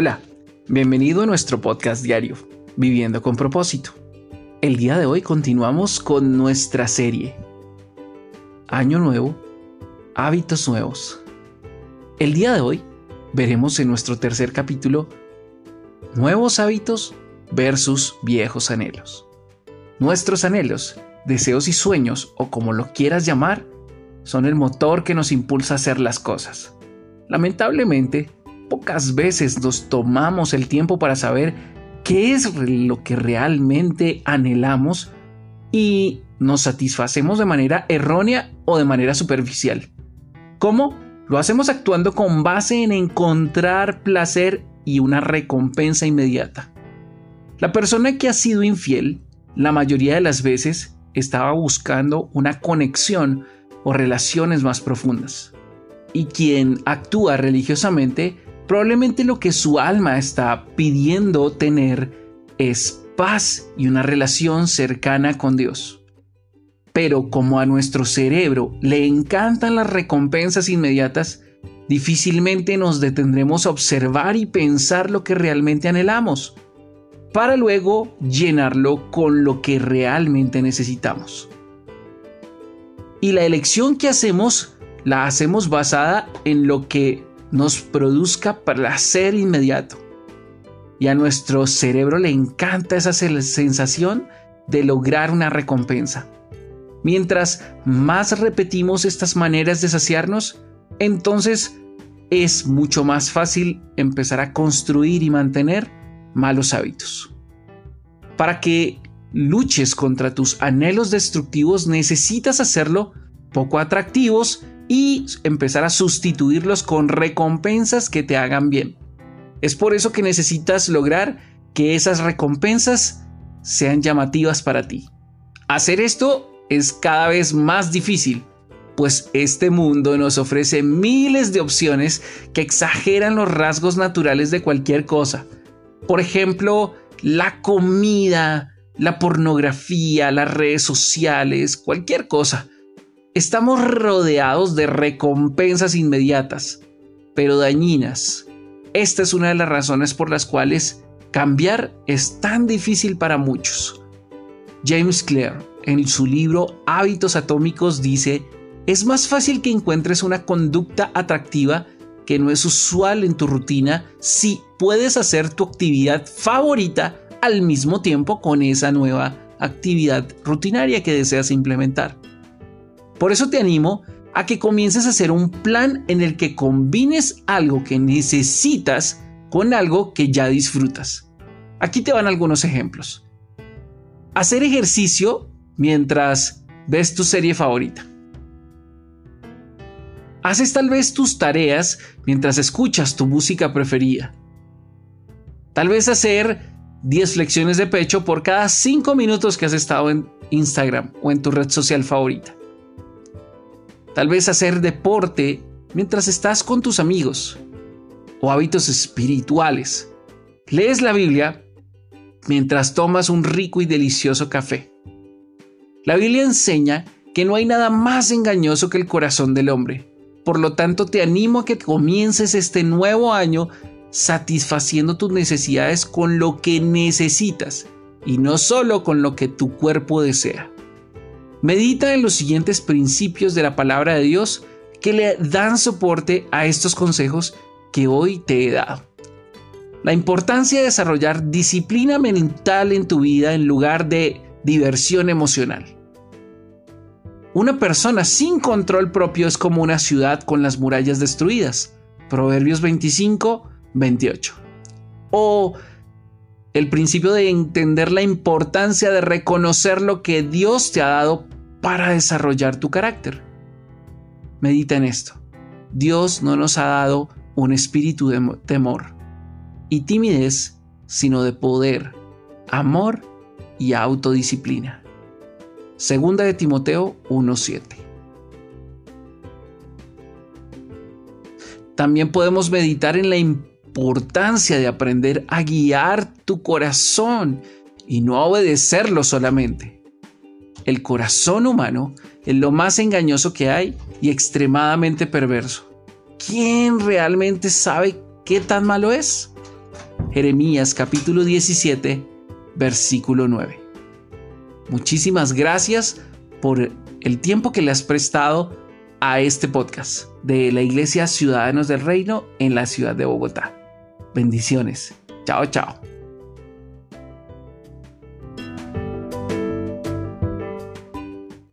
Hola, bienvenido a nuestro podcast diario, Viviendo con propósito. El día de hoy continuamos con nuestra serie. Año nuevo, hábitos nuevos. El día de hoy veremos en nuestro tercer capítulo nuevos hábitos versus viejos anhelos. Nuestros anhelos, deseos y sueños, o como lo quieras llamar, son el motor que nos impulsa a hacer las cosas. Lamentablemente, pocas veces nos tomamos el tiempo para saber qué es lo que realmente anhelamos y nos satisfacemos de manera errónea o de manera superficial. ¿Cómo? Lo hacemos actuando con base en encontrar placer y una recompensa inmediata. La persona que ha sido infiel, la mayoría de las veces, estaba buscando una conexión o relaciones más profundas. Y quien actúa religiosamente Probablemente lo que su alma está pidiendo tener es paz y una relación cercana con Dios. Pero como a nuestro cerebro le encantan las recompensas inmediatas, difícilmente nos detendremos a observar y pensar lo que realmente anhelamos, para luego llenarlo con lo que realmente necesitamos. Y la elección que hacemos la hacemos basada en lo que nos produzca placer inmediato. Y a nuestro cerebro le encanta esa sensación de lograr una recompensa. Mientras más repetimos estas maneras de saciarnos, entonces es mucho más fácil empezar a construir y mantener malos hábitos. Para que luches contra tus anhelos destructivos necesitas hacerlo poco atractivos y empezar a sustituirlos con recompensas que te hagan bien. Es por eso que necesitas lograr que esas recompensas sean llamativas para ti. Hacer esto es cada vez más difícil, pues este mundo nos ofrece miles de opciones que exageran los rasgos naturales de cualquier cosa. Por ejemplo, la comida, la pornografía, las redes sociales, cualquier cosa. Estamos rodeados de recompensas inmediatas, pero dañinas. Esta es una de las razones por las cuales cambiar es tan difícil para muchos. James Clear, en su libro Hábitos Atómicos, dice, es más fácil que encuentres una conducta atractiva que no es usual en tu rutina si puedes hacer tu actividad favorita al mismo tiempo con esa nueva actividad rutinaria que deseas implementar. Por eso te animo a que comiences a hacer un plan en el que combines algo que necesitas con algo que ya disfrutas. Aquí te van algunos ejemplos. Hacer ejercicio mientras ves tu serie favorita. Haces tal vez tus tareas mientras escuchas tu música preferida. Tal vez hacer 10 flexiones de pecho por cada 5 minutos que has estado en Instagram o en tu red social favorita tal vez hacer deporte mientras estás con tus amigos o hábitos espirituales. Lees la Biblia mientras tomas un rico y delicioso café. La Biblia enseña que no hay nada más engañoso que el corazón del hombre. Por lo tanto, te animo a que comiences este nuevo año satisfaciendo tus necesidades con lo que necesitas y no solo con lo que tu cuerpo desea. Medita en los siguientes principios de la palabra de Dios que le dan soporte a estos consejos que hoy te he dado. La importancia de desarrollar disciplina mental en tu vida en lugar de diversión emocional. Una persona sin control propio es como una ciudad con las murallas destruidas. Proverbios 25, 28. O el principio de entender la importancia de reconocer lo que Dios te ha dado para desarrollar tu carácter. Medita en esto. Dios no nos ha dado un espíritu de temor y timidez, sino de poder, amor y autodisciplina. Segunda de Timoteo 1:7. También podemos meditar en la importancia de aprender a guiar tu corazón y no a obedecerlo solamente. El corazón humano es lo más engañoso que hay y extremadamente perverso. ¿Quién realmente sabe qué tan malo es? Jeremías capítulo 17, versículo 9. Muchísimas gracias por el tiempo que le has prestado a este podcast de la Iglesia Ciudadanos del Reino en la ciudad de Bogotá. Bendiciones. Chao, chao.